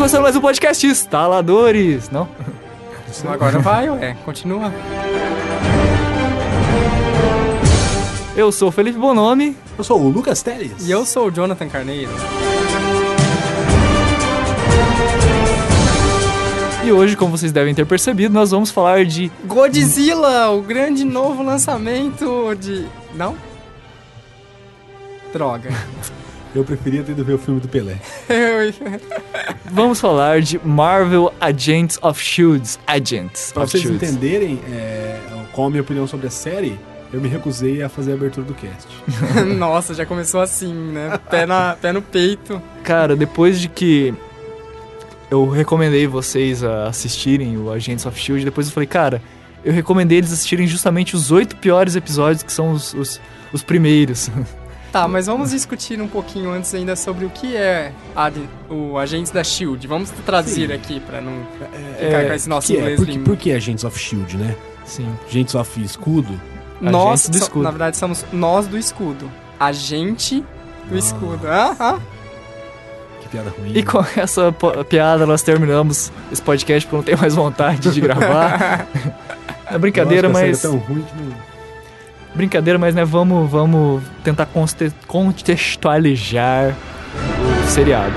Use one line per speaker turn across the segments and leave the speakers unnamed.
começando mais um podcast Instaladores, não?
Agora vai, ué, continua.
Eu sou o Felipe Bonomi.
Eu sou o Lucas Teles.
E eu sou o Jonathan Carneiro.
E hoje, como vocês devem ter percebido, nós vamos falar de
Godzilla, o grande novo lançamento de. Não? Droga.
Eu preferia ter ido ver o filme do Pelé.
Vamos falar de Marvel Agents of Shields. Agents
Pra
of
vocês
Shields.
entenderem é, qual a minha opinião sobre a série, eu me recusei a fazer a abertura do cast.
Nossa, já começou assim, né? Pé, na, pé no peito.
Cara, depois de que eu recomendei vocês a assistirem o Agents of Shield, depois eu falei, cara, eu recomendei eles assistirem justamente os oito piores episódios, que são os, os, os primeiros.
Tá, mas vamos discutir um pouquinho antes ainda sobre o que é a o Agentes da SHIELD. Vamos traduzir
Sim.
aqui pra não ficar com esse nosso
é?
inglês
Por, que-
lindo.
por que Agents of S.H.I.E.L.D., né?
Sim.
Agents of Escudo.
Nós,
do
so-
escudo.
na verdade, somos nós do escudo. Agente do
Ah.
escudo. Aham.
Que piada ruim.
E com essa po- piada nós terminamos esse podcast porque eu não tenho mais vontade de gravar. É brincadeira,
Nossa,
mas.
É tão ruim que não...
Brincadeira, mas né, vamos, vamos tentar contextualizar o seriado.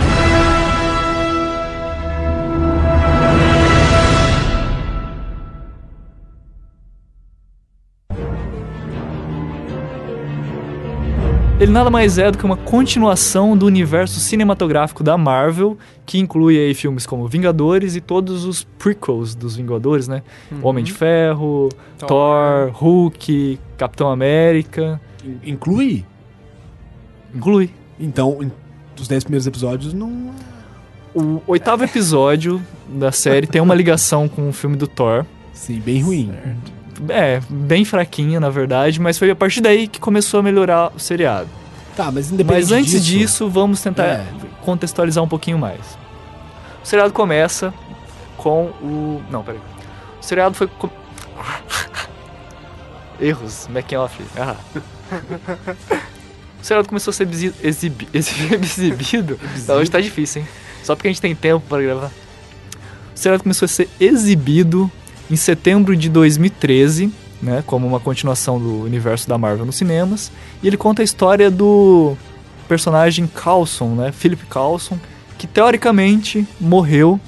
Ele nada mais é do que uma continuação do universo cinematográfico da Marvel, que inclui aí filmes como Vingadores e todos os prequels dos Vingadores, né? Homem de Ferro,
Thor.
Thor, Hulk, Capitão América.
In- Inclui?
Inclui.
Então, em- os 10 primeiros episódios não...
O oitavo episódio da série tem uma ligação com o filme do Thor.
Sim, bem ruim.
É, bem fraquinha, na verdade, mas foi a partir daí que começou a melhorar o seriado.
Tá, mas independente
Mas antes
disso...
disso, vamos tentar
É.
contextualizar um pouquinho mais. O seriado começa com o. Não, peraí. O seriado foi. com- Erros, making off. Ah. o seriado começou a ser exi- exibi- exi- exibido. Não, hoje tá difícil, hein? Só porque a gente tem tempo para gravar. O seriado começou a ser exibido em setembro de 2013, né, como uma continuação do universo da Marvel nos cinemas, e ele conta a história do personagem Coulson, né, Philip Coulson, que teoricamente morreu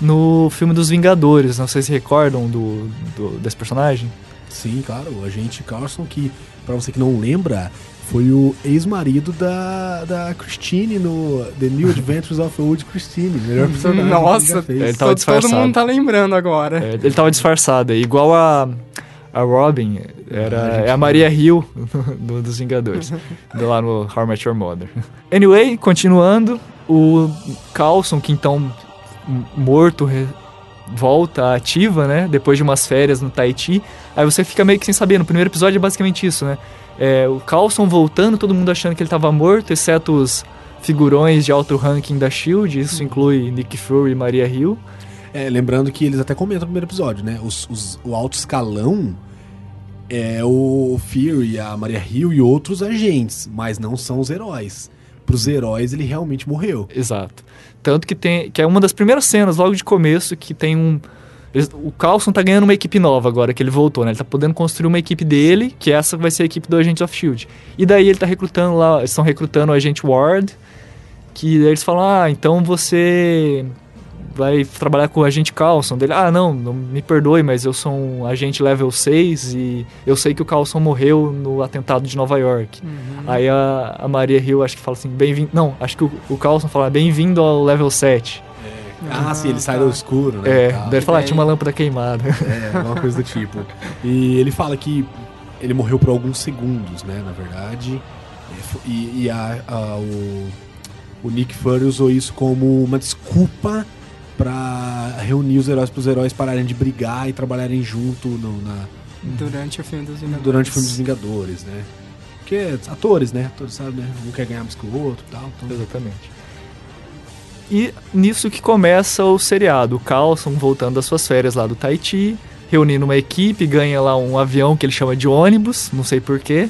no filme dos Vingadores. Não sei se recordam do, do- desse personagem.
Sim, claro, o agente Carlson, que, pra você que não lembra, foi o ex-marido da, da Christine no The New Adventures of Old Christine. Melhor personagem
Nossa,
que ele já fez.
ele tava
todo, todo
disfarçado.
mundo tá lembrando agora.
É, ele tava disfarçado, é igual a, a Robin, era,
Ah, a
é a Maria Hill do- dos Vingadores, do lá no How I Met Your Mother. Anyway, continuando, o Carlson, que então morto, re- volta ativa, né? Depois de umas férias no Tahiti. Aí você fica meio que sem saber. No primeiro episódio é basicamente isso, né? É, o Carlson voltando, todo mundo achando que ele tava morto, exceto os figurões de alto ranking da SHIELD. Isso inclui Nick Fury e Maria Hill.
É, lembrando que eles até comentam no primeiro episódio, né? Os, os- o alto escalão é o Fury, a Maria Hill e outros agentes, mas não são os heróis. Pros heróis, ele realmente morreu.
Exato. Tanto que tem. Que é uma das primeiras cenas, logo de começo, que tem um. Eles- o Carlson tá ganhando uma equipe nova agora que ele voltou, né? Ele tá podendo construir uma equipe dele, que essa vai ser a equipe do Agents of Shield. E daí ele tá recrutando lá, eles estão recrutando o agente Ward, que daí eles falam: "Ah, então você vai trabalhar com o agente Carlson". Dele: "Ah, não, não me perdoe, mas eu sou um agente level 6 e eu sei que o Carlson morreu no atentado de Nova York". Aí a, a Maria Hill acho que fala assim, bem-vindo. Não, acho que o, o Carlson fala, bem-vindo ao level 7.
Ah,
Ah,
sim, ele sai
tá.
do escuro, né?
É,
e tal.
daí ele fala, ah,
daí-
tinha uma lâmpada queimada.
É, alguma coisa do tipo. E ele fala que ele morreu por alguns segundos, né, na verdade. E E, e a- a- o, o Nick Fury usou isso como uma desculpa pra reunir os heróis pros heróis pararem de brigar e trabalharem junto no- na,
Durante o filme dos Vingadores.
durante o filme dos Vingadores, né? Porque atores, né? Atores sabem, né? Um quer ganhar mais que o outro e tal. Então...
Exatamente. E nisso que começa o seriado. O Carlson voltando das suas férias lá do Tahiti, reunindo uma equipe, ganha lá um avião que ele chama de ônibus, não sei porquê.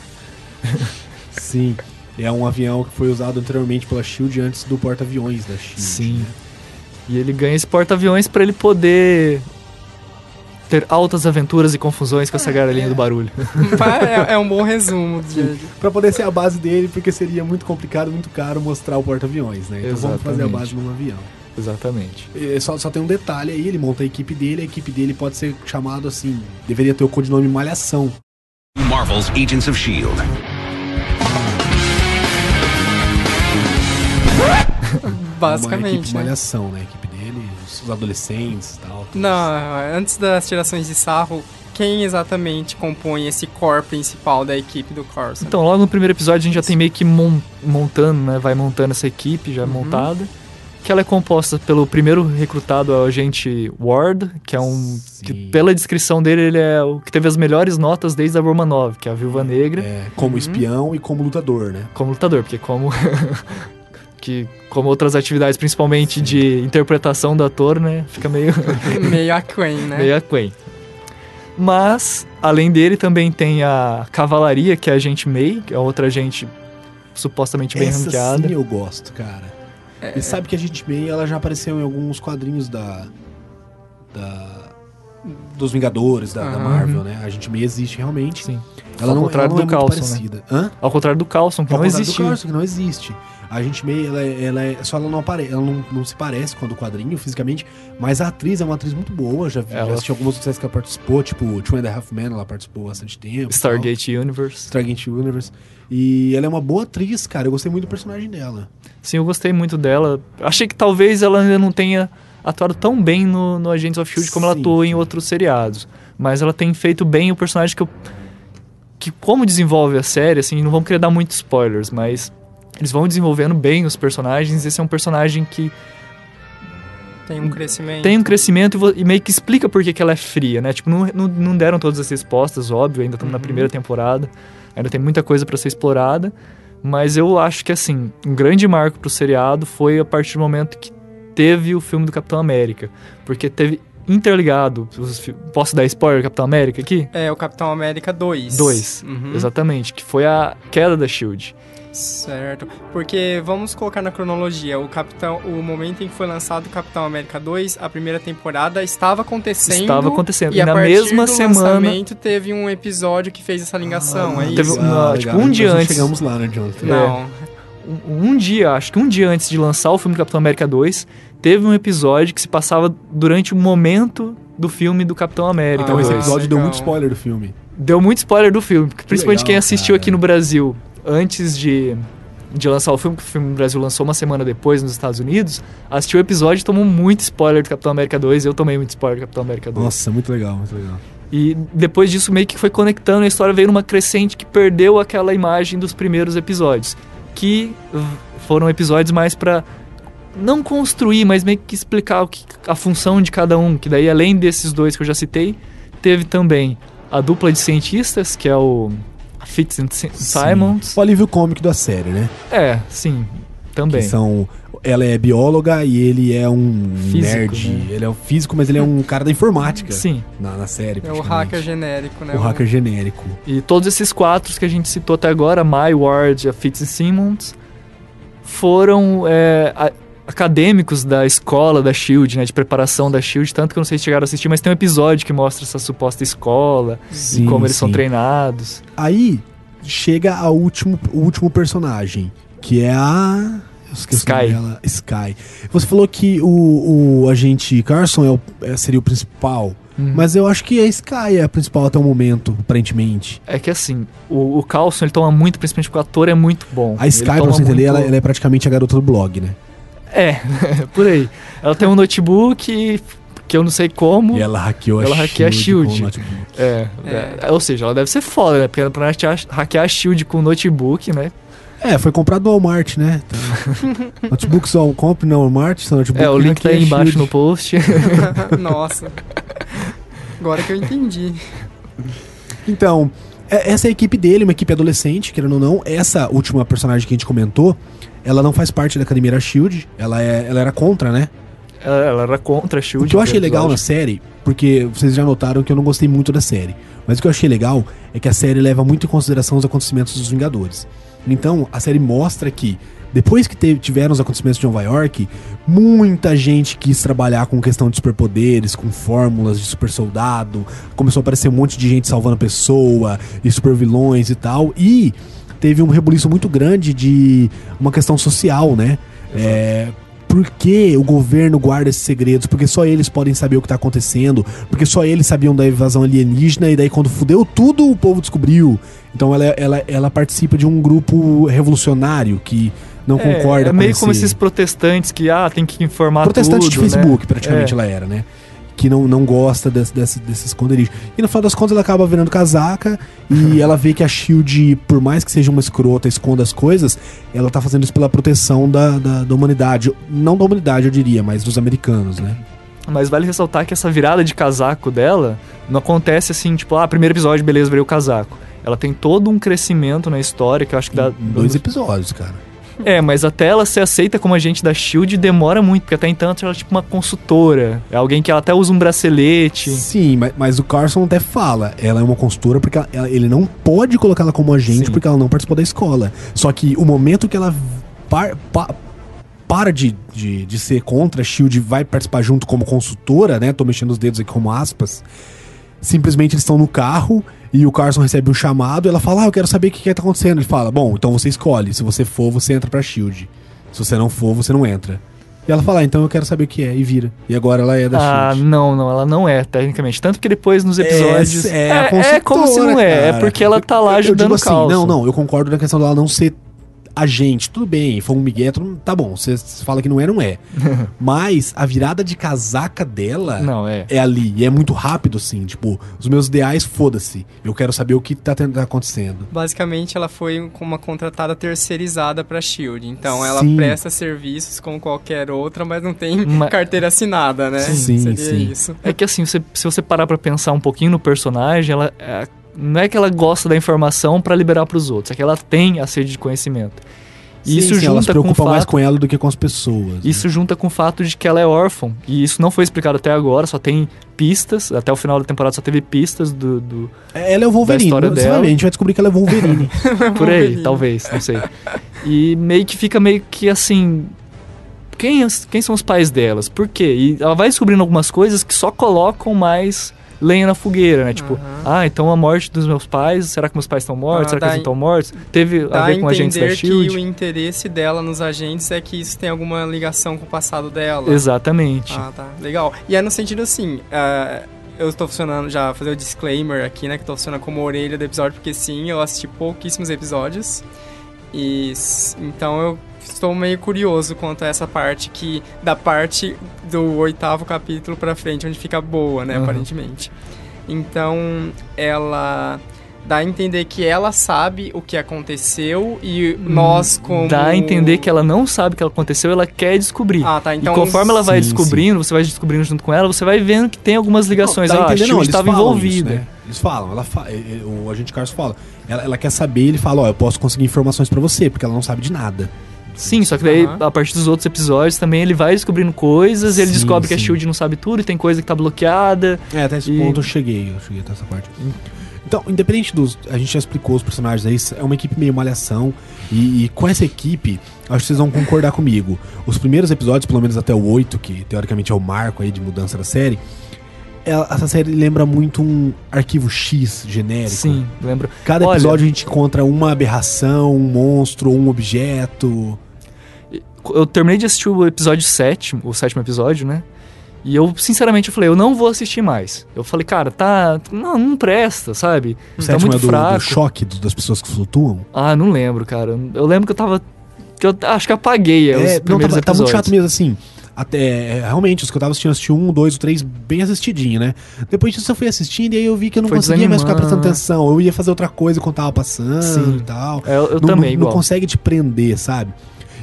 Sim. É um avião que foi usado anteriormente pela SHIELD antes do porta-aviões da SHIELD.
Sim.
né?
E ele ganha esse porta-aviões pra ele poder ter altas aventuras e confusões com essa galinha do barulho.
é, é um bom resumo de.
Pra poder ser a base dele, porque seria muito complicado, muito caro mostrar o porta-aviões, né? Então vamos fazer a
Exatamente.
base num avião.
Exatamente.
É, Só, só tem um detalhe aí, ele monta a equipe dele, a equipe dele pode ser chamado assim, deveria ter o codinome Malhação.
Marvel's Agents of S.H.I.E.L.D.
Uma
Basicamente.
equipe
né?
Malhação, né? Equipe os adolescentes e tal.
Não, antes das tirações de sarro, quem exatamente compõe esse core principal da equipe do Corsa?
Então, logo no primeiro episódio, a gente já tem meio que mon- montando, né? Vai montando essa equipe já
Uhum.
montada. Que ela é composta pelo primeiro recrutado, é o agente Ward, que é um. Que, pela descrição dele, ele é o que teve as melhores notas desde a Romanov, que é a Viúva Negra,
É, como espião e como lutador, né?
como lutador, porque como. que como outras atividades, principalmente de interpretação do ator, né? Fica meio.
Meio aquém, né?
meio aquém. Mas, além dele, também tem a Cavalaria, que é a agente May, que é outra agente supostamente bem
Essa
ranqueada.
sim eu gosto, cara.
É,
E sabe que a gente May, ela já apareceu em alguns quadrinhos da... da dos Vingadores, da, da. Marvel, né? A gente May existe realmente.
Sim.
Ela
Ao
não,
contrário
ela não
do
é muito
Coulson, né?
parecida. Hã?
Ao contrário do Carlson, que
Ao
não
contrário do. Carson, que não existe. A gente meio, ela, é- ela é, só ela não aparece, ela não, não se parece com a do quadrinho fisicamente, mas a atriz é uma atriz muito boa, já, vi,
Ela-
já assisti algumas séries que ela participou, tipo Two and a Half Men, ela participou há bastante tempo. e tal.
Stargate Universe.
Stargate Universe. E ela é uma boa atriz, cara, eu gostei muito do personagem dela.
Sim, eu gostei muito dela. Achei que talvez ela ainda não tenha atuado tão bem no, no Agents of S.H.I.E.L.D. como ela atuou em outros seriados. Mas ela tem feito bem o personagem que eu... Que como desenvolve a série, assim, não vamos querer dar muitos spoilers, mas... Eles vão desenvolvendo bem os personagens. Esse é um personagem que
Tem um crescimento.
tem um crescimento e meio que explica por que, que ela é fria, né? Tipo, não, não, não deram todas as respostas, óbvio, ainda estamos na
Uhum.
primeira temporada, ainda tem muita coisa pra ser explorada, mas eu acho que, assim, um grande marco pro seriado foi a partir do momento que teve o filme do Capitão América, porque teve interligado, posso dar spoiler do Capitão América aqui?
É o Capitão América 2.
2,
Uhum.
exatamente, que foi a queda da SHIELD.
Certo. Porque vamos colocar na cronologia, o Capitão, o momento em que foi lançado o Capitão América 2, a primeira temporada estava acontecendo.
Estava acontecendo.
E,
E na mesma
do
semana-
lançamento teve um episódio que fez essa ligação, é
teve
isso?
um-
Ah,
tipo,
legal.
um dia
Nós não
antes.
chegamos lá, né, Jonathan?
Não.
um, um dia, acho que um dia antes de lançar o filme Capitão América 2, teve um episódio que se passava durante o momento do filme do Capitão América.
Então esse
2.
episódio deu
legal.
muito spoiler do filme.
Deu muito spoiler do filme, principalmente
legal,
quem assistiu
cara.
aqui no Brasil antes de, de lançar o filme, que o filme no Brasil lançou uma semana depois nos Estados Unidos, assistiu o episódio e tomou muito spoiler do Capitão América 2. Eu tomei muito spoiler do Capitão América 2.
Nossa, muito legal, muito legal.
E depois disso meio que foi conectando, a história veio numa crescente que perdeu aquela imagem dos primeiros episódios, que foram episódios mais pra não construir, mas meio que explicar o que, a função de cada um, que daí além desses dois que eu já citei, teve também a dupla de cientistas, que é o Fitz and Si- Simons.
Sim. O alívio cômico da série, né?
É, sim, também.
Que são. Ela é bióloga e ele é um
Físico,
nerd.
né?
Ele é um físico, mas ele é um cara da informática.
Sim.
Na, na série.
É o hacker genérico, né?
O hacker genérico.
E todos esses quatro que a gente citou até agora, My Ward e a Fitzsimmons, foram é, a- acadêmicos da escola da SHIELD, né, de preparação da SHIELD, tanto que eu não sei se chegaram a assistir, mas tem um episódio que mostra essa suposta escola
Sim,
e como eles são treinados.
Aí chega a último, o último personagem, que é a.
Sky.
dela, Sky. Você falou que o, o agente Carson é o- é- seria o principal,
Uhum.
mas eu acho que a Sky é a principal até o momento, aparentemente.
É que assim, o, o Carlson ele toma muito, principalmente porque o ator é muito bom.
A Sky, pra você entender,
muito-
ela, ela é praticamente a garota do blog, né?
É, por aí. Ela tem um notebook que eu não sei como.
E ela hackeou
Ela
a
hackeia
Shield.
Shield.
com o notebook.
É,
É.
é, ou seja, ela deve ser foda, né? Porque pra hackear, hackear a Shield com notebook, né?
É, foi comprado no Walmart, né? Então, notebook só compre no Walmart, seu notebook
É, o link tá aí embaixo
Shield.
no post.
Nossa. Agora que eu entendi.
Então, é- essa é a equipe dele, uma equipe adolescente, querendo ou não. Essa última personagem que a gente comentou, ela não faz parte da Academia da Shield. Ela, é, ela era contra, né?
Ela, era contra a Shield.
O que eu achei legal na série, porque vocês já notaram que eu não gostei muito da série, mas o que eu achei legal é que a série leva muito em consideração os acontecimentos dos Vingadores. Então, a série mostra que depois que teve- tiveram os acontecimentos de Nova York, muita gente quis trabalhar com questão de superpoderes, com fórmulas de super soldado, começou a aparecer um monte de gente salvando a pessoa, e super vilões e tal, e teve um rebuliço muito grande de uma questão social, né? É, por que o governo guarda esses segredos? Porque só eles podem saber o que tá acontecendo. Porque só eles sabiam da invasão alienígena. E daí, quando fudeu tudo, o povo descobriu. Então, ela, ela, ela participa de um grupo revolucionário que não
É,
concorda
é meio
com
como
esse...
esses protestantes que, ah, tem que informar
Protestante
tudo,
de Facebook,
né?
praticamente,
É.
ela era, né? Que não, não gosta desse, desse- desses esconderijos. E no final das contas, ela acaba virando casaca. e ela vê que a Shield, por mais que seja uma escrota, esconda as coisas, ela tá fazendo isso pela proteção da, da, da humanidade. Não da humanidade, eu diria, mas dos americanos, né?
Mas vale ressaltar que essa virada de casaco dela não acontece assim, tipo, ah, primeiro episódio, beleza, virei o casaco. Ela tem todo um crescimento na história que eu acho que dá.
Dois episódios, cara.
É, mas até ela ser aceita como agente da Shield demora muito, porque até então ela é tipo uma consultora. É alguém que ela até usa um bracelete.
Sim, mas, mas o Carson até fala, ela é uma consultora porque ela- ela- ele não pode colocá-la como agente
Sim.
porque ela não participou da escola. Só que o momento que ela par- pa- para de, de, de ser contra a Shield vai participar junto como consultora, né? Tô mexendo os dedos aqui como aspas. Simplesmente eles estão no carro e o Carson recebe um chamado e ela fala: Ah, eu quero saber o que, que tá acontecendo. Ele fala: Bom, então você escolhe. Se você for, você entra pra Shield. Se você não for, você não entra. E ela fala: ah, Então eu quero saber o que é. E vira. E agora ela é da
Ah,
Shield.
não, não, ela não é, tecnicamente. Tanto que depois nos episódios.
É, é a
é, como se não é. É
cara.
porque ela tá lá
Eu- eu
ajudando
digo
o caos.
Não, não, eu concordo na questão dela não ser agente. Tudo bem, foi um migué, tá bom. Você fala que não é, não é. Mas a virada de casaca dela
Não, é.
é ali. E é muito rápido, assim. Tipo, os meus ideais, foda-se. Eu quero saber o que tá, tá acontecendo.
Basicamente, ela foi com uma contratada terceirizada pra Shield. Então, ela
Sim.
presta serviços como qualquer outra, mas não tem carteira assinada, né?
Sim,
Seria
sim.
isso.
É que assim, você- se você parar pra pensar um pouquinho no personagem, ela é- não é que ela gosta da informação pra liberar pros outros, é que ela tem a sede de conhecimento. E
Sim,
isso
sim, ela se
junta com o
preocupa mais
fato,
com ela do que com as pessoas. né?
isso junta com o fato de que ela é órfã. E isso não foi explicado até agora, só tem pistas, até o final da temporada só teve pistas do, do-
Ela é o Wolverine.
história
Você vai
dela.
ver, a gente vai descobrir que ela é Wolverine.
por aí,
Wolverine.
talvez, não sei. E meio que fica meio que assim, quem, quem são os pais delas? Por quê? E ela vai descobrindo algumas coisas que só colocam mais lenha na fogueira, né? Tipo,
Aham.
ah, então a morte dos meus pais, será que meus pais estão mortos?
Ah,
será que eles não estão mortos? Teve a ver com agentes da
entender que
SHIELD?
o interesse dela nos agentes é que isso tem alguma ligação com o passado dela.
Exatamente.
Ah, tá. Legal. E é no sentido assim, ah, eu estou funcionando, já fazer o disclaimer aqui, né, que tô funcionando como orelha do episódio, porque sim, eu assisti pouquíssimos episódios. E então eu estou meio curioso quanto a essa parte que da parte do oitavo capítulo pra frente, onde fica boa, né,
Uhum.
aparentemente. Então, ela dá a entender que ela sabe o que aconteceu e nós como
Dá a entender que ela não sabe o que aconteceu, ela quer descobrir.
Ah, tá, então
e conforme ela vai
sim,
descobrindo, você vai descobrindo junto com ela, você vai vendo que tem algumas ligações.
Não, dá
ah,
a entender,
estava
falam
envolvida.
isso, né? Eles falam, ela fa- eh, eh, o agente Carson fala. Ela, ela quer saber, ele fala, ó, eu posso conseguir informações pra você, porque ela não sabe de nada.
Sim, só que daí,
Aham.
a partir dos outros episódios, também ele vai descobrindo coisas, ele
Sim,
descobre que a
sim.
SHIELD não sabe tudo, e tem coisa que tá bloqueada.
É, até esse
E-
ponto eu cheguei, eu cheguei até essa parte. Então, independente dos. A gente já explicou os personagens aí, é uma equipe meio malhação. E, e com essa equipe, acho que vocês vão concordar comigo. Os primeiros episódios, pelo menos até o 8, que teoricamente é o marco aí de mudança da série, ela- essa série lembra muito um arquivo X genérico.
Sim, lembro.
Cada
Olha-
episódio a gente encontra uma aberração, um monstro, um objeto.
Eu terminei de assistir o episódio 7, o sétimo episódio, né? E eu, sinceramente, eu falei, eu não vou assistir mais. Eu falei, cara, tá. Não, não presta, sabe?
O
tá
sétimo
muito
é do,
fraco.
do choque das pessoas que flutuam.
Ah, não lembro, cara. Eu lembro que eu tava. Que eu acho que apaguei é, os
não, tá, tá muito chato mesmo, assim. Até, é, realmente, os que eu tava assistindo, assisti um, dois, três, bem assistidinho, né? Depois disso eu fui assistindo e aí eu vi que eu não
Foi
conseguia mais ficar prestando atenção. Eu ia fazer outra coisa quando tava passando
Sim.
e tal.
É, eu eu
não,
também,
não,
igual.
não consegue te prender, sabe?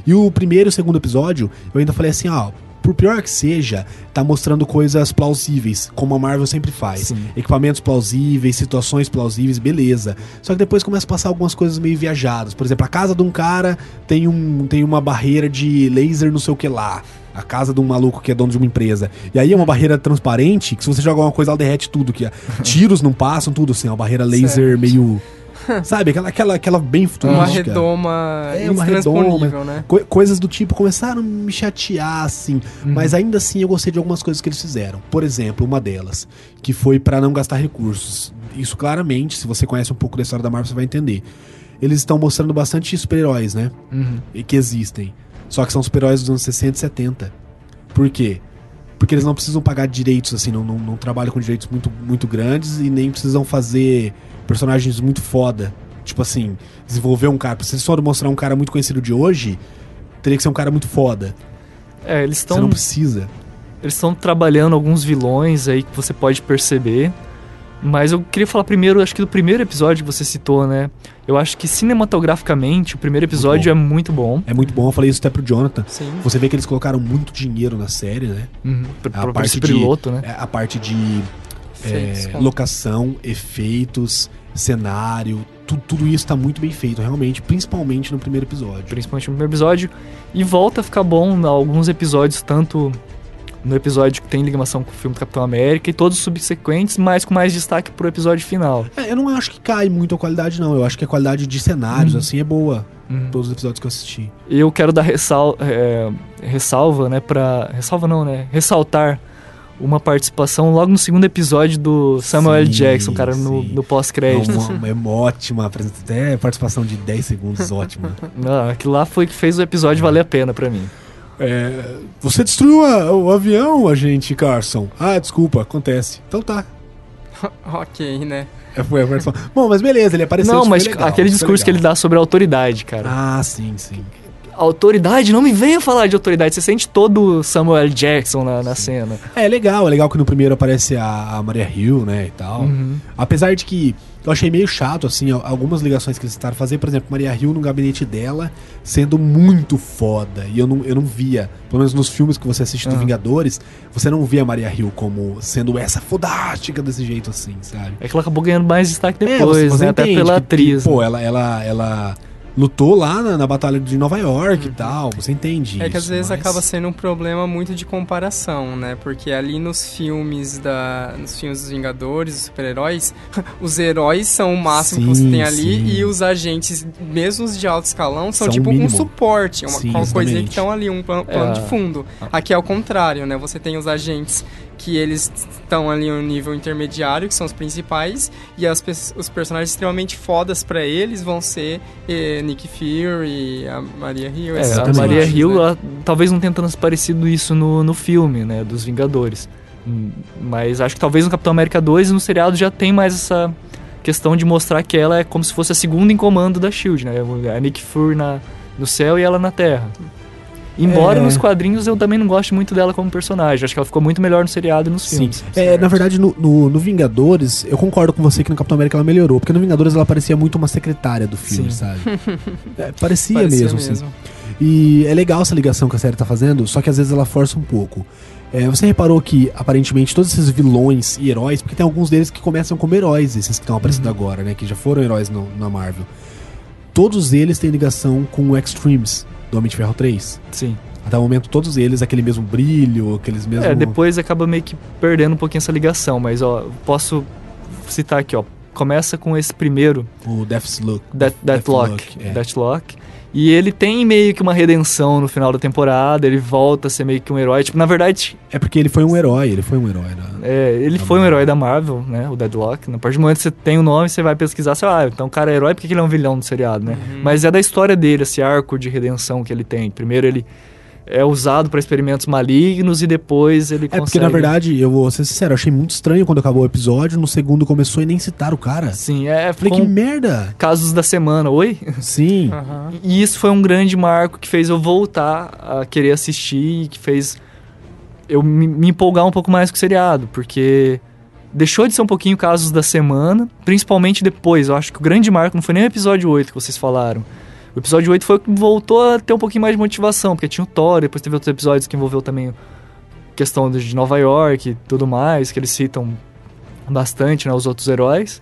E o primeiro e o segundo episódio, eu ainda falei assim, ó, por pior que seja, tá mostrando coisas plausíveis, como a Marvel sempre faz.
Sim.
Equipamentos plausíveis, situações plausíveis, beleza. Só que depois começa a passar algumas coisas meio viajadas. Por exemplo, a casa de um cara tem, um, tem uma barreira de laser não sei o que lá. A casa de um maluco que é dono de uma empresa. E aí é uma barreira transparente, que se você jogar uma coisa, ela derrete tudo. Que é- tiros não passam, tudo assim. É uma barreira laser
Certo.
meio. Sabe? Aquela, aquela, aquela bem
Uma
futurística.
redoma
É, uma
intransponível, né?
Co- coisas do tipo começaram a me chatear, assim.
Uhum.
Mas ainda assim eu gostei de algumas coisas que eles fizeram. Por exemplo, uma delas, que foi pra não gastar recursos. Isso claramente, se você conhece um pouco da história da Marvel, você vai entender. Eles estão mostrando bastante super-heróis, né?
Uhum.
E que existem. Só que são super-heróis dos anos 60 e 70. Por quê? Porque eles não precisam pagar direitos, assim, não, não, não trabalham com direitos muito, muito grandes e nem precisam fazer personagens muito foda. Tipo assim, desenvolver um cara. Se eles forem mostrar um cara muito conhecido de hoje, teria que ser um cara muito foda.
É, eles
Você
estão
não precisa.
eles estão trabalhando alguns vilões aí que você pode perceber. Mas eu queria falar primeiro, acho que do primeiro episódio que você citou, né? Eu acho que cinematograficamente o primeiro episódio é muito bom.
É muito bom, eu falei isso até pro Jonathan.
Sim.
Você vê que eles colocaram muito dinheiro na série, né?
Uhum. Pra,
A parte
esse
de-
piloto, né?
É, A parte de é, locação, efeitos, cenário, tu- tudo isso tá muito bem feito, realmente, principalmente no primeiro episódio.
Principalmente no primeiro episódio. E volta a ficar bom em alguns episódios, tanto no episódio que tem ligação com o filme do Capitão América e todos os subsequentes, mas com mais destaque pro episódio final.
É, eu não acho que cai muito a qualidade, não. Eu acho que a qualidade de cenários,
Uhum.
assim, é boa.
Uhum.
Todos os episódios que eu assisti.
Eu quero dar ressal, é, ressalva, né, pra... Ressalva não, né? Ressaltar uma participação logo no segundo episódio do Samuel L. Jackson, cara, no,
sim.
no
É
pós-crédito.
é uma ótima apresentação. Até participação de 10 segundos, ótima.
Não, aquilo lá foi que fez o episódio valer a pena pra mim.
É, você destruiu a- o avião, agente Carson. Ah, desculpa, acontece. Então tá.
ok, né?
É, foi a versão. Bom, mas beleza, ele apareceu.
não, mas
legal,
aquele discurso que ele
legal.
dá sobre a autoridade, cara.
Ah, sim, sim.
Autoridade, não me venha falar de autoridade. Você sente todo Samuel. Jackson na, na cena.
É legal, é legal que no primeiro aparece a, a Maria Hill, né, e tal.
Uhum.
Apesar de que eu achei meio chato, assim, al- algumas ligações que eles tentaram fazer, por exemplo, Maria Hill no gabinete dela sendo muito foda. E eu não, eu não via, pelo menos nos filmes que você assiste dos
Aham.
Vingadores, você não via a Maria Hill como sendo essa fodástica desse jeito, assim, sabe?
É que ela acabou ganhando mais destaque
É,
depois,
você- você
né? Até pela
que,
atriz.
Pô, ela, ela, ela lutou lá na, na Batalha de Nova York e tal, você entende
É que às
isso,
vezes
mas-
acaba sendo um problema muito de comparação, né? Porque ali nos filmes da, nos filmes dos Vingadores, dos super-heróis, os heróis são o máximo que você
Sim,
tem ali
sim.
e os agentes, mesmo os de alto escalão, são,
São
tipo um suporte, uma,
Sim,
uma coisinha que estão ali, um plano, plano
É.
de fundo. Aqui é o contrário, né? Você tem os agentes que eles estão ali no nível intermediário, que são os principais, e as, os personagens extremamente fodas pra eles vão ser eh, Nick Fury, a Maria Hill,
É, a. Maria Hill,
né?
ela talvez não tenha transparecido isso no, no filme, né? Dos Vingadores. Hum, Mas acho que talvez no Capitão América 2 e no seriado já tem mais essa questão de mostrar que ela é como se fosse a segunda em comando da SHIELD, né? A Nick Fury na, no céu e ela na Terra. Embora
É.
nos quadrinhos eu também não goste muito dela como personagem. Acho que ela ficou muito melhor no seriado e nos
Sim.
filmes.
É, na verdade, no, no, no Vingadores, eu concordo com você que no Capitão América ela melhorou, porque no Vingadores ela parecia muito uma secretária do filme,
Sim.
sabe? É, parecia,
Parecia
mesmo, assim. E é legal essa ligação que a série tá fazendo, só que às vezes ela força um pouco. É, você reparou que, aparentemente, todos esses vilões e heróis, porque tem alguns deles que começam como heróis, esses que estão aparecendo agora, né? Que já foram heróis no- na Marvel. Todos eles têm ligação com o Extremes do Homem de Ferro 3.
Sim.
Até o momento, todos eles, aquele mesmo brilho, aqueles mesmos.
É, depois acaba meio que perdendo um pouquinho essa ligação, mas ó, posso citar aqui, ó. Começa com esse primeiro,
O Deathlock.
Death, Deathlock.
é.
Deathlock. E ele tem meio que uma redenção no final da temporada, ele volta a ser meio que um herói. Tipo, na verdade,
É porque ele foi um herói, ele foi um herói. Né?
é, ele
Da
foi um
Marvel.
herói da Marvel, né? O Deadlock. Na partir do momento que você tem o nome, você vai pesquisar, você ah, então o cara é herói, por que que ele é um vilão do seriado, né?
Uhum.
Mas é da história dele, esse arco de redenção que ele tem. Primeiro ele é usado para experimentos malignos e depois ele
É porque,
consegue...
na verdade, eu vou ser sincero, achei muito estranho quando acabou o episódio. No segundo começou e nem citaram o cara.
Sim, é,
Falei,
com
que merda!
casos da semana. Oi?
Sim.
Aham.
E isso foi um grande marco que fez eu voltar a querer assistir e que fez eu me, me empolgar um pouco mais com o seriado, porque deixou de ser um pouquinho casos da semana, principalmente depois. Eu acho que o grande marco não foi nem o episódio 8 que vocês falaram. O episódio 8 foi o que voltou a ter um pouquinho mais de motivação, porque tinha o Thor, depois teve outros episódios que envolveu também questão de Nova York e tudo mais, que eles citam bastante, né, os outros heróis.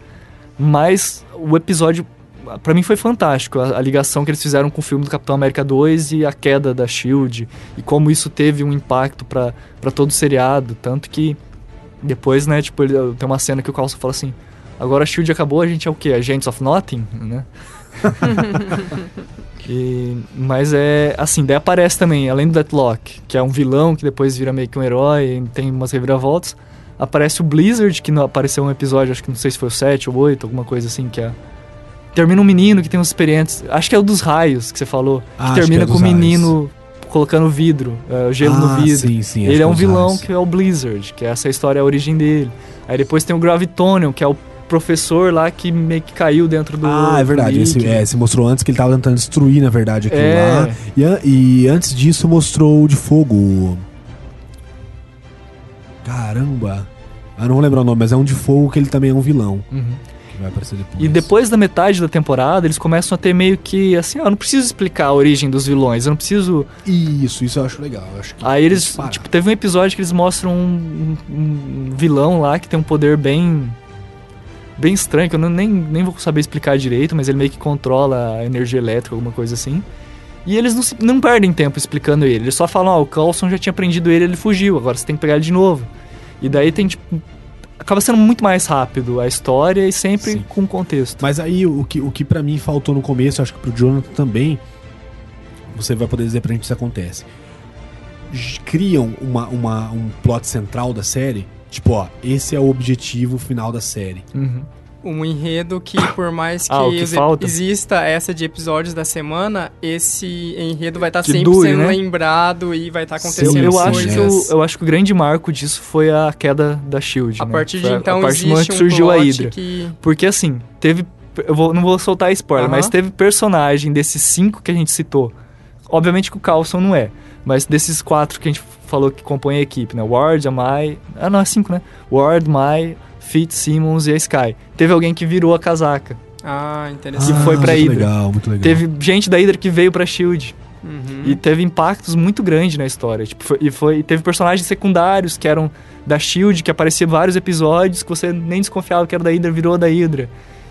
Mas o episódio Pra mim foi fantástico a, a ligação que eles fizeram com o filme do Capitão América 2 e a queda da Shield e como isso teve um impacto pra todo o seriado, tanto que depois, né, tipo, ele, tem uma cena que o Coulson fala assim: "Agora a Shield acabou, a gente é o quê? Agents of Nothing", né? Mas é assim, daí aparece também, além do Deathlock, que é um vilão que depois vira meio que um herói, tem umas reviravoltas. Aparece o Blizzard, que não apareceu um episódio, acho que não sei se foi o 7 ou 8, alguma coisa assim, que é. Termina um menino que tem uns experientes. Acho que é o dos raios que você falou.
Ah,
que termina
que é
com o menino colocando vidro, é, gelo
Ah,
no vidro.
Sim, sim,
Ele
que
é um vilão
raios.
que é o Blizzard, que essa história é a origem dele. Aí depois tem o Gravitonium, que é o professor lá que meio que caiu dentro do.
Ah, é verdade. Esse, é, se mostrou antes que ele tava tentando destruir, na verdade, aquilo
É.
lá. E, e antes disso mostrou o de fogo. Caramba. Eu não vou lembrar o nome, mas é um de fogo que ele também é um vilão.
Uhum.
Que vai aparecer depois.
E depois da metade da temporada, eles começam a ter meio que assim, ah, eu não preciso explicar a origem dos vilões, eu não preciso.
Isso, isso eu acho legal. eu acho
Aí eles, tipo, teve um episódio que eles mostram um, um- um vilão lá que tem um poder bem bem estranho, que eu não- nem, nem vou saber explicar direito, mas ele meio que controla a energia elétrica, alguma coisa assim. E eles não, se- não perdem tempo explicando ele, eles só falam, ó, o Coulson já tinha prendido ele, ele fugiu, agora você tem que pegar ele de novo. E daí tem, tipo, acaba sendo muito mais rápido a história e sempre
Sim.
com contexto.
Mas aí o que, o que para mim faltou no começo, acho que pro Jonathan também, você vai poder dizer pra gente se acontece. Criam uma, uma, um plot central da série, tipo, ó, esse é o objetivo final da série.
Uhum.
Um enredo que, por mais que,
Ah, que
os-
falta?
exista essa de episódios da semana, esse enredo vai estar
Que
sempre
dure,
sendo
né?
lembrado e vai estar
Sim,
acontecendo
Eu, acho
coisas.
que o, eu acho que o grande marco disso foi a queda da Shield.
A
né?
partir de
Foi a-
então
a partir
existe
que
um
surgiu a Hydra.
que...
Porque assim, teve. Eu vou- não vou soltar spoiler,
Aham.
mas teve personagem desses cinco que a gente citou. Obviamente que o Carlson não é. Mas desses quatro que a gente falou que compõem a equipe, né? Ward, a Mai. Ah, não, é cinco, né? Ward, Mai, Fitz, Simmons e a Sky. Teve alguém que virou a casaca.
Ah, interessante.
Que foi pra
muito
Hydra.
legal, muito legal.
Teve gente da Hydra que veio pra Shield.
Uhum.
E teve impactos muito grandes na história. Tipo, foi- e foi, teve personagens secundários que eram da Shield, que apareciam em vários episódios, que você nem desconfiava que era da Hydra, virou da Hydra.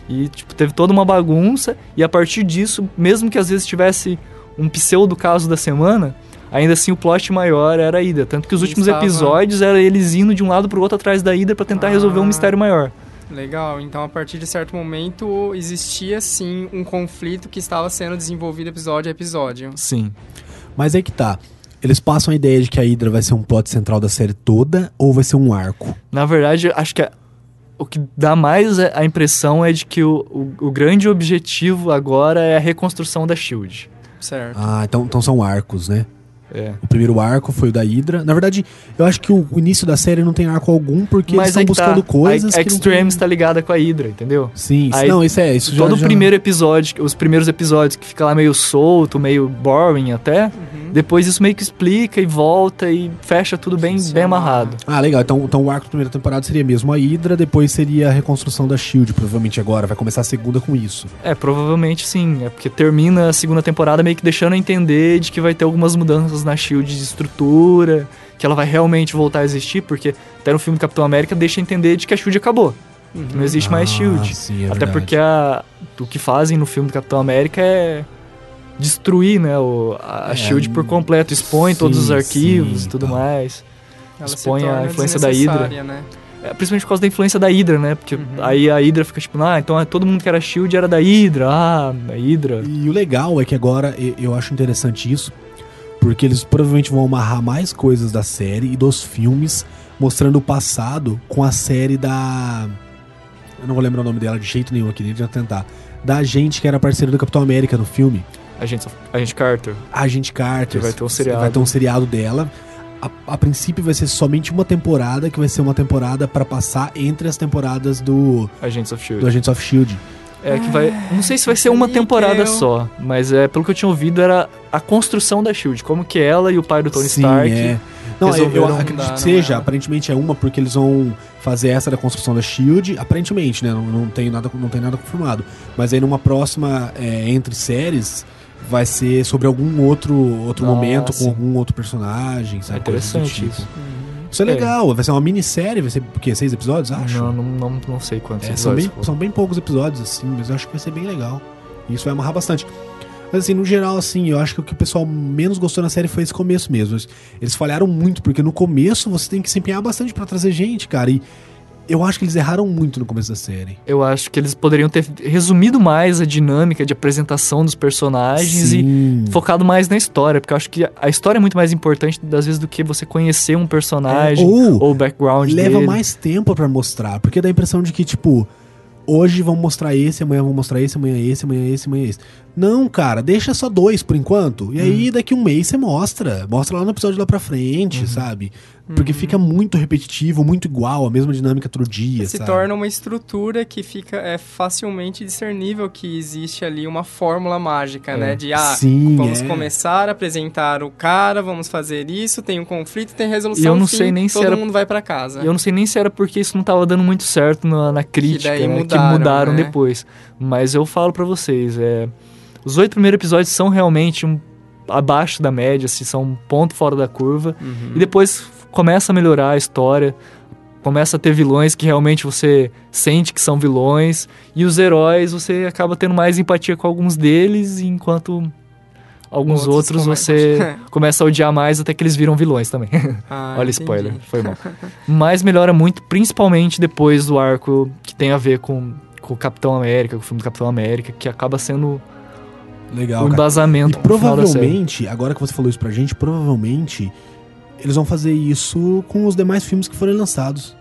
E tipo, teve toda uma bagunça, e a partir disso, mesmo que às vezes tivesse um pseudo caso da semana, ainda assim o plot maior era a Hydra. Tanto que os
Eles
últimos
estavam-
episódios era eles indo de um lado pro outro atrás da Hydra pra tentar resolver um
Ah.
mistério maior.
Legal, então a partir de certo momento existia sim um conflito que estava sendo desenvolvido episódio a episódio.
Sim.
Mas aí que tá. Eles passam a ideia de que a Hydra vai ser um plot central da série toda ou vai ser um arco?
Na verdade, acho que a- o que dá mais a a impressão é de que o, o, o grande objetivo agora é a reconstrução da Shield.
Certo.
Ah, então, então são arcos, né?
É.
O primeiro arco foi o da Hydra. Na verdade, eu acho que o, início da série não tem arco algum porque eles estão
que
buscando
tá.
coisas
a Extreme
tem...
está ligada com a Hydra, entendeu?
Sim,
Aí,
não, isso é, isso já,
Todo o
já-
primeiro episódio, os primeiros episódios que fica lá meio solto, meio boring até,
Uhum.
Depois isso meio que explica e volta e fecha tudo bem, bem amarrado.
Ah, legal. Então, então o arco da primeira temporada seria mesmo a Hydra, depois seria a reconstrução da SHIELD, provavelmente agora. Vai começar a segunda com isso.
É, provavelmente sim. É porque termina a segunda temporada meio que deixando a entender de que vai ter algumas mudanças na Shield de estrutura, que ela vai realmente voltar a existir, porque até no filme do Capitão América deixa a entender de que a Shield acabou.
Uhum.
Não existe mais
Ah,
Shield.
sim, é
até
verdade.
porque a, o que fazem no filme do Capitão América é destruir, né, o, a, a
É,
Shield por completo, expõe
sim,
todos os arquivos
sim,
e tudo
tá.
mais.
Ela
expõe a influência da Hydra.
Né?
É, principalmente por causa da influência da Hydra, né? Porque
Uhum.
aí a Hydra fica tipo, ah, então todo mundo que era Shield era da Hydra, ah, a Hydra.
E o legal é que agora eu acho interessante isso, porque eles provavelmente vão amarrar mais coisas da série e dos filmes, mostrando o passado com a série da. Eu não vou lembrar o nome dela de jeito nenhum aqui, deixa eu tentar. Da gente que era parceira do Capitão América no filme.
A gente, a gente Carter.
A Agente Carter.
Que vai ter um seriado.
Vai ter um seriado dela. A, a princípio vai ser somente uma temporada, que vai ser uma temporada pra passar entre as temporadas do,
Agents of
do
Shield.
Agents of Shield.
É que vai. Não sei se vai ser uma temporada só, mas é pelo que eu tinha ouvido era a construção da Shield, como que ela e o pai do Tony
Sim,
Stark.
é. Não, eu, eu acredito que seja.
é?
Aparentemente é uma, porque eles vão fazer essa da construção da Shield. Aparentemente, né? Não, não, tem, nada, não tem nada confirmado. Mas aí numa próxima é, entre séries vai ser sobre algum outro, outro
Ah,
momento, com algum outro personagem.
É
Sabe? Do
interessante
tipo.
isso.
Isso é
É.
legal. Vai ser uma minissérie, vai ser o quê? Seis episódios? Acho.
Não, não, não, não sei quantos
É, são, bem,
foram.
são bem poucos episódios, assim, mas eu acho que vai ser bem legal. Isso vai amarrar bastante. Mas assim, no geral, assim, eu acho que o que o pessoal menos gostou na série foi esse começo mesmo. Eles- Eles falharam muito, porque no começo você tem que se empenhar bastante pra trazer gente, cara. E eu acho que eles erraram muito no começo da série.
Eu acho que eles poderiam ter resumido mais a dinâmica de apresentação dos personagens e
Sim.
focado mais na história, porque eu acho que a história é muito mais importante, às vezes, do que você conhecer um personagem
É, ou
ou o background
leva
dele.
mais tempo pra mostrar, porque dá a impressão de que, tipo, hoje vão mostrar esse, amanhã vão mostrar esse, amanhã esse, amanhã esse, amanhã esse. Não, cara, deixa só dois por enquanto. E
Hum.
aí daqui um mês você mostra. Mostra lá no episódio lá pra
Uhum.
frente, sabe? Porque fica muito repetitivo, muito igual, a mesma dinâmica todo dia,
Se
sabe?
torna uma estrutura que fica é, facilmente discernível que existe ali uma fórmula mágica, né? De, ah,
Sim,
vamos
é.
começar a apresentar o cara, vamos fazer isso, tem um conflito, tem resolução,
E eu não
fim,
sei nem se
todo
era-
mundo vai pra casa.
E eu não sei nem se era porque isso não tava dando muito certo na, na crítica,
daí
né,
mudaram,
que mudaram
né?
depois. Mas eu falo pra vocês, é, os oito primeiros episódios são realmente um, abaixo da média, assim, são um ponto fora da curva.
Uhum.
E depois começa a melhorar a história, começa a ter vilões que realmente você sente que são vilões, e os heróis você acaba tendo mais empatia com alguns deles, enquanto alguns
Outros
outros,
come-
você começa a odiar mais até que eles viram vilões também.
Ah,
Olha,
entendi.
spoiler, foi mal. Mas melhora muito, principalmente depois do arco que tem a ver com, com o Capitão América, com o filme do Capitão América, que acaba sendo
Legal, cara.
embasamento
E
da série.
provavelmente, agora que você falou isso pra gente, provavelmente eles vão fazer isso com os demais filmes que forem lançados.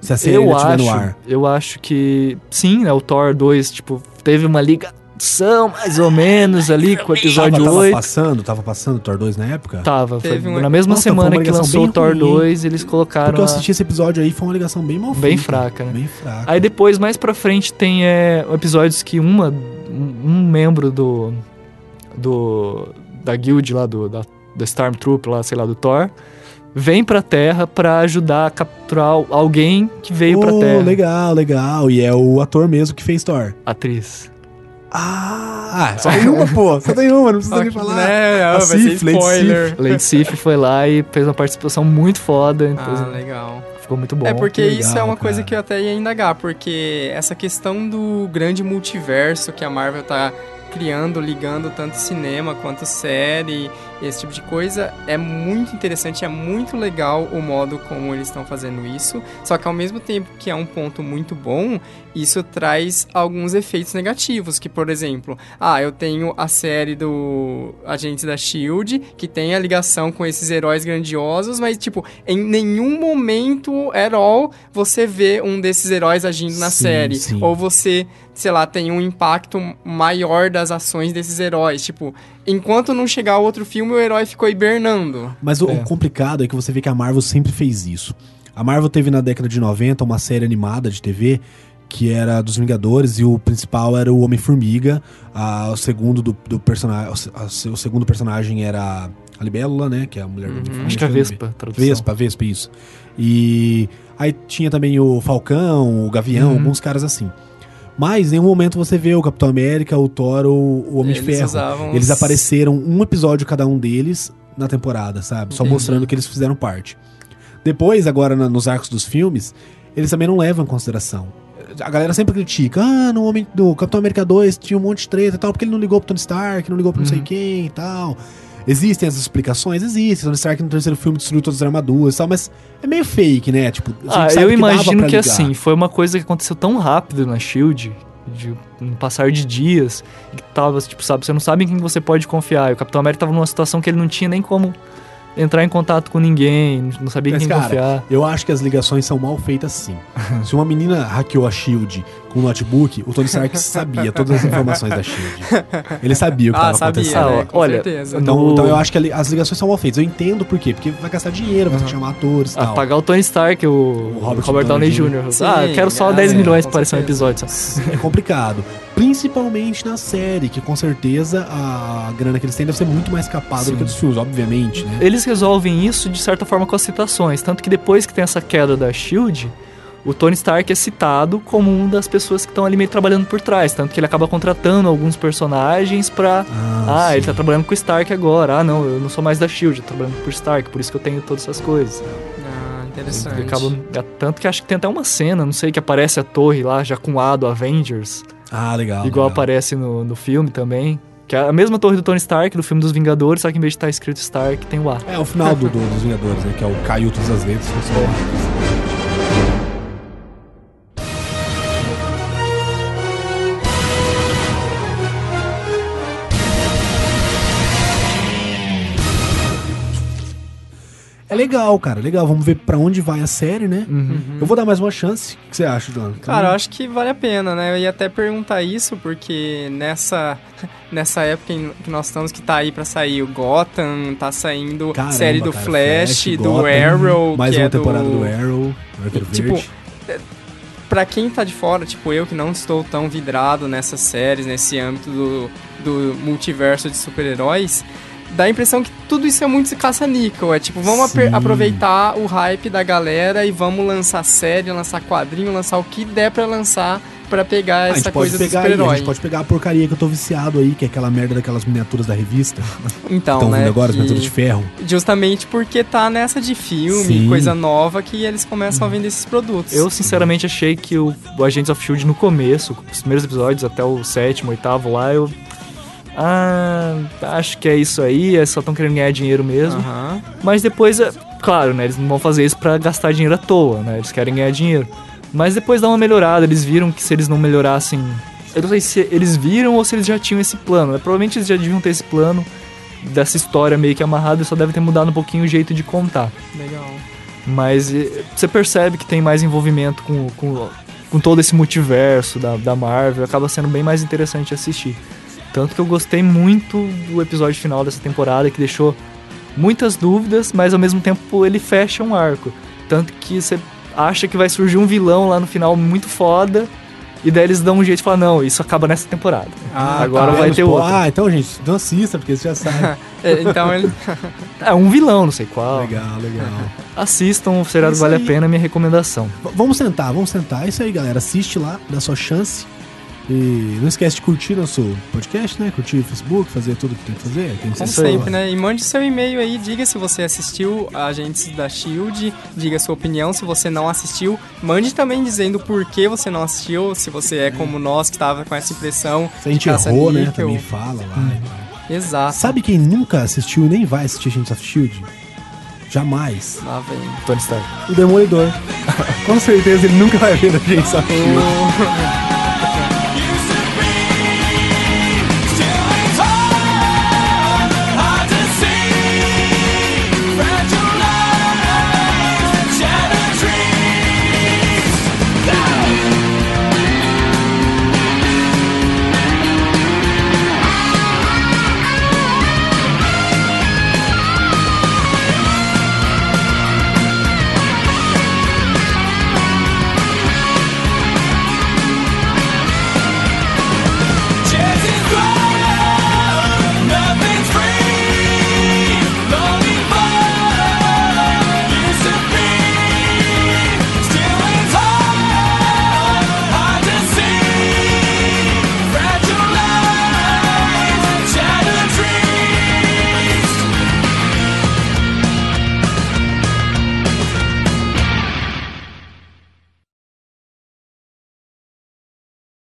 Se a série
eu acho,
no ar.
eu acho que sim, né? O Thor 2, tipo, teve uma ligação mais ou menos ali com o episódio
tava, tava
8.
passando, tava passando Thor 2 na época?
Tava, foi
Teve um-
na mesma
Nossa, uma
semana que lançou o Thor
ruim, hein?
2, eles colocaram
Porque eu
a-
assisti esse episódio aí, foi uma ligação bem mal
Bem fraca, né?
Bem fraca.
Aí depois, mais pra frente, tem é, episódios que uma, um, um membro do, do da guild lá, do, da, da Stormtroop lá, sei lá, do Thor, vem pra Terra pra ajudar a capturar alguém que veio pra
Oh,
Terra.
legal, legal. E é o ator mesmo que fez Thor.
Atriz.
Ah, só tem uma, pô. Só tem uma, não precisa nem falar.
né?
A
Ah, vai ser
Sif, Lady
spoiler.
Lady Sif foi lá e fez uma participação muito foda, então
Ah, legal.
ficou muito bom.
é porque
que
isso é
legal,
uma coisa
cara.
que eu até ia indagar, porque essa questão do grande multiverso que a Marvel tá criando, ligando tanto cinema quanto série, esse tipo de coisa, é muito interessante, é muito legal o modo como eles estão fazendo isso. Só que ao mesmo tempo que é um ponto muito bom, isso traz alguns efeitos negativos, que por exemplo, ah, eu tenho a série do Agentes da Shield, que tem a ligação com esses heróis grandiosos, mas tipo, em nenhum momento at all você vê um desses heróis agindo na
Sim,
série,
sim.
ou você, sei lá, tem um impacto maior das ações desses heróis, tipo, enquanto não chegar outro filme, o herói ficou hibernando.
Mas o,
É.
o complicado é que você vê que a Marvel sempre fez isso. A Marvel teve na década de 90 uma série animada de TV que era dos Vingadores e o principal era o Homem-Formiga. Ah, O segundo do, do personagem, o segundo personagem era a Libélula, né, que é a mulher do
Uhum.
Acho que é Vespa, a tradução.
Vespa, Vespa, isso. E aí tinha também o Falcão, o Gavião,
Uhum.
alguns caras assim. Mas em nenhum momento você vê o Capitão América, o Thor ou o Homem de
Eles
Ferro.
usavam
Eles apareceram um episódio cada um deles na temporada, sabe? Só
Entendi.
mostrando que eles fizeram parte. Depois, agora na- nos arcos dos filmes, eles também não levam em consideração. A galera sempre critica, ah, no, Homem, no Capitão América 2 tinha um monte de treta e tal, porque ele não ligou pro Tony Stark, não ligou pro não sei
Uhum.
quem e tal. Existem essas explicações? Existem. Tony Stark no terceiro filme destruiu todas as armaduras e tal, mas é meio fake, né? Tipo,
Ah, eu
que
imagino que
ligar.
assim, foi uma coisa que aconteceu tão rápido na Shield, de um passar de dias, que tava, tipo, sabe, você não sabe em quem você pode confiar. E o Capitão América tava numa situação que ele não tinha nem como entrar em contato com ninguém, não sabia em
Mas,
quem
cara,
confiar.
Eu acho que as ligações são mal feitas sim. Se uma menina hackeou a Shield com um notebook, o Tony Stark sabia todas as informações da Shield. Ele sabia o que
Ah, sabia,
acontecendo.
né?
Ah,
Com
olha,
certeza.
Então,
No-
então eu acho que ali- as ligações são mal feitas. Eu entendo por quê. Porque vai gastar dinheiro, vai ter que chamar atores e tal.
Apagar o Tony Stark, o,
O
Robert,
Robert
Downey
Downey
Jr.
Sim,
ah, eu quero só
ah,
10
é,
milhões pra aparecer um episódio. Só.
É complicado. Principalmente na série, que com certeza a grana que eles têm deve ser muito mais capada do que a dos filmes, obviamente, né?
Eles resolvem isso de certa forma com as citações, tanto que depois que tem essa queda da Shield, o Tony Stark é citado como uma das pessoas que estão ali meio trabalhando por trás, tanto que ele acaba contratando alguns personagens pra Ah, ele tá trabalhando com o Stark agora. Ah, não, eu não sou mais da Shield, eu tô trabalhando por Stark, por isso que eu tenho todas essas coisas.
Ah, interessante.
Ele acaba- é, tanto que acho que tem até uma cena, não sei, que aparece a torre lá já com o A do Avengers.
Ah, legal.
igual
legal.
aparece no, no filme também. Que é a mesma torre do Tony Stark do filme dos Vingadores, só que em vez de estar escrito Stark, tem o A.
É o final do, do- dos Vingadores, né? Que é o caiu todas as letras. funcionou. Legal, cara, legal. Vamos ver pra onde vai a série, né? Eu vou dar mais uma chance. O que você acha, John?
Cara, eu acho que vale a pena, né? Eu ia até perguntar isso, porque nessa, nessa época em que nós estamos, que tá aí pra sair o Gotham, tá saindo
Caramba,
série do
cara,
Flash, do
Gotham,
Arrow,
Mais
que
uma
é
temporada do,
do...
Arrow.
Tipo,
Verde.
Pra quem tá de fora, tipo eu que não estou tão vidrado nessas séries, nesse âmbito do, do multiverso de super-heróis, dá a impressão que tudo isso é muito caça-níquel. É tipo, vamos aproveitar o hype da galera e vamos lançar série, lançar quadrinho, lançar o que der pra lançar pra pegar
Ah, a
essa coisa do
pegar a
super-herói.
gente pode pegar a porcaria que eu tô viciado aí, que é aquela merda daquelas miniaturas da revista.
Então,
Estão
né?
vendo agora, as miniaturas de ferro.
Justamente porque tá nessa de filme,
Sim.
coisa nova, que eles começam a vender esses produtos.
Eu, sinceramente, achei que o, o Agents of Shield no começo, os primeiros episódios até o sétimo, oitavo lá, eu. Ah, acho que é isso aí, eles só estão querendo ganhar dinheiro mesmo.
Aham.
Mas depois, é, claro, né? Eles não vão fazer isso pra gastar dinheiro à toa, né? Eles querem ganhar dinheiro. Mas depois dá uma melhorada, eles viram que se eles não melhorassem. Eu não sei se eles viram ou se eles já tinham esse plano. né? Provavelmente eles já deviam ter esse plano dessa história meio que amarrada, só deve ter mudado um pouquinho o jeito de contar.
Legal.
Mas você percebe que tem mais envolvimento com, com, com todo esse multiverso da, da Marvel, acaba sendo bem mais interessante assistir. Tanto que eu gostei muito do episódio final dessa temporada, que deixou muitas dúvidas, mas ao mesmo tempo ele fecha um arco. Tanto que você acha que vai surgir um vilão lá no final muito foda, e daí eles dão um jeito de falar, não, isso acaba nessa temporada.
Ah,
Agora
tá.
vai ter
Pô,
outro.
Ah, então, gente, não assista, porque você já sabe.
É, então ele.
É um vilão, não sei qual.
legal, legal.
Assistam, o seriado vale a
aí.
pena, minha recomendação.
V- vamos sentar, vamos sentar. É isso aí, galera. Assiste lá, dá sua chance. E não esquece de curtir nosso podcast, né? Curtir o Facebook, fazer tudo que tem que fazer. Tem que
Como sempre, né? E mande seu e-mail aí, diga se você assistiu a Agentes da Shield, diga sua opinião. Se você não assistiu, mande também dizendo por que você não assistiu, se você é como nós que estava com essa impressão.
Se a gente errou, né? Também fala lá. e tal.
Exato.
Sabe quem nunca assistiu e nem vai assistir Agents of Shield? Jamais.
Lá vem.
Tony Stark.
O Demolidor. Com certeza ele nunca vai ver Agents of Shield.